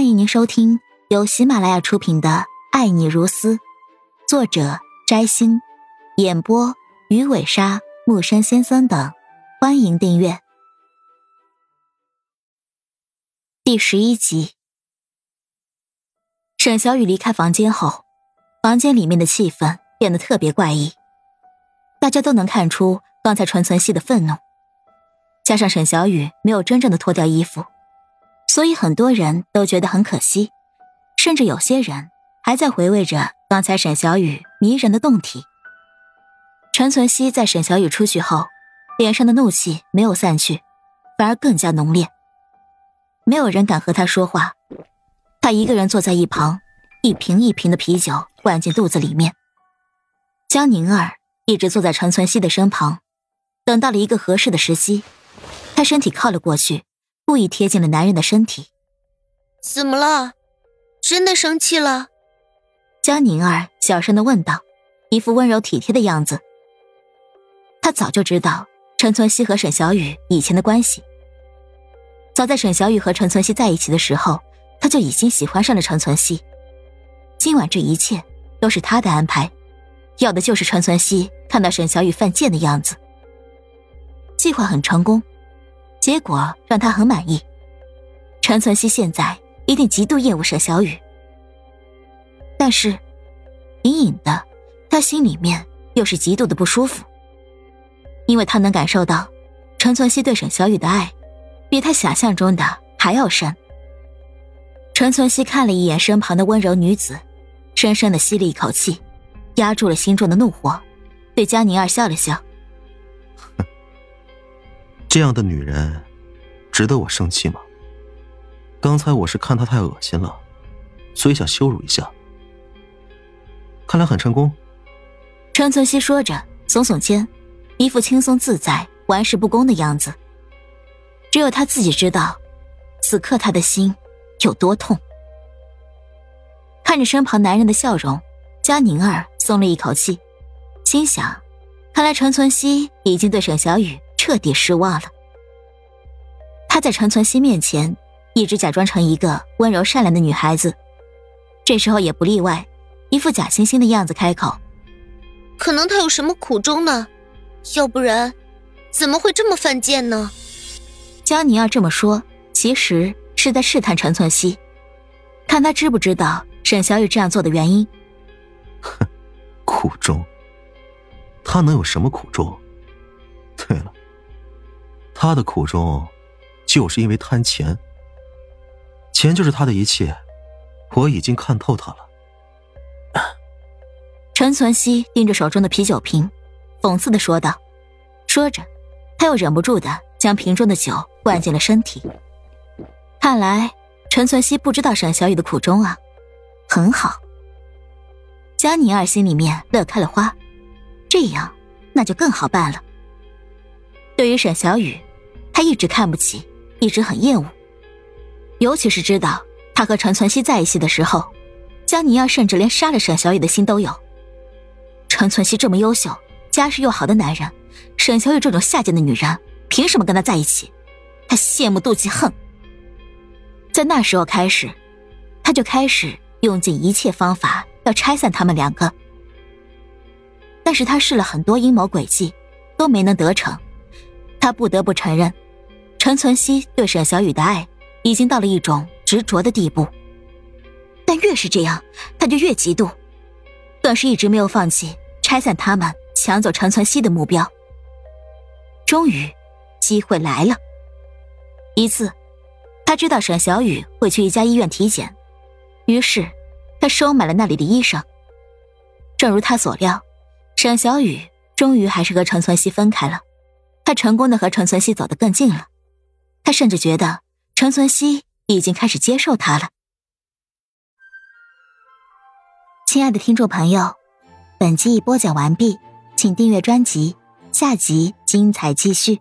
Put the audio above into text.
欢迎您收听由喜马拉雅出品的《爱你如斯》，作者摘星，演播鱼尾鲨、木山先生等。欢迎订阅第十一集。沈小雨离开房间后，房间里面的气氛变得特别怪异，大家都能看出刚才传存熙的愤怒，加上沈小雨没有真正的脱掉衣服。所以很多人都觉得很可惜，甚至有些人还在回味着刚才沈小雨迷人的动体。陈存希在沈小雨出去后，脸上的怒气没有散去，反而更加浓烈。没有人敢和他说话，他一个人坐在一旁，一瓶一瓶的啤酒灌进肚子里面。江宁儿一直坐在陈存希的身旁，等到了一个合适的时机，他身体靠了过去。故意贴近了男人的身体。怎么了？真的生气了？江宁儿小声的问道，一副温柔体贴的样子。他早就知道陈存希和沈小雨以前的关系。早在沈小雨和陈存希在一起的时候，他就已经喜欢上了陈存希。今晚这一切都是他的安排，要的就是陈存希看到沈小雨犯贱的样子。计划很成功。结果让他很满意，陈存希现在一定极度厌恶沈小雨，但是隐隐的，他心里面又是极度的不舒服，因为他能感受到陈存希对沈小雨的爱，比他想象中的还要深。陈存希看了一眼身旁的温柔女子，深深的吸了一口气，压住了心中的怒火，对江宁儿笑了笑。这样的女人，值得我生气吗？刚才我是看她太恶心了，所以想羞辱一下。看来很成功。陈存希说着，耸耸肩，一副轻松自在、玩世不恭的样子。只有他自己知道，此刻他的心有多痛。看着身旁男人的笑容，佳宁儿松了一口气，心想：看来陈存希已经对沈小雨。彻底失望了。他在陈存希面前一直假装成一个温柔善良的女孩子，这时候也不例外，一副假惺惺的样子开口：“可能他有什么苦衷呢？要不然，怎么会这么犯贱呢？”江宁儿这么说，其实是在试探陈存希，看他知不知道沈小雨这样做的原因。哼，苦衷？他能有什么苦衷？对了。他的苦衷，就是因为贪钱。钱就是他的一切，我已经看透他了。陈存希盯着手中的啤酒瓶，讽刺的说道。说着，他又忍不住的将瓶中的酒灌进了身体。看来陈存希不知道沈小雨的苦衷啊，很好。江宁儿心里面乐开了花，这样那就更好办了。对于沈小雨。他一直看不起，一直很厌恶，尤其是知道他和陈存希在一起的时候，江宁儿甚至连杀了沈小雨的心都有。陈存希这么优秀、家世又好的男人，沈小雨这种下贱的女人，凭什么跟他在一起？他羡慕、妒忌、恨。在那时候开始，他就开始用尽一切方法要拆散他们两个。但是他试了很多阴谋诡计，都没能得逞。他不得不承认，陈存希对沈小雨的爱已经到了一种执着的地步。但越是这样，他就越嫉妒，更是一直没有放弃拆散他们、抢走陈存希的目标。终于，机会来了。一次，他知道沈小雨会去一家医院体检，于是他收买了那里的医生。正如他所料，沈小雨终于还是和陈存希分开了。他成功的和陈存希走得更近了，他甚至觉得陈存希已经开始接受他了。亲爱的听众朋友，本集已播讲完毕，请订阅专辑，下集精彩继续。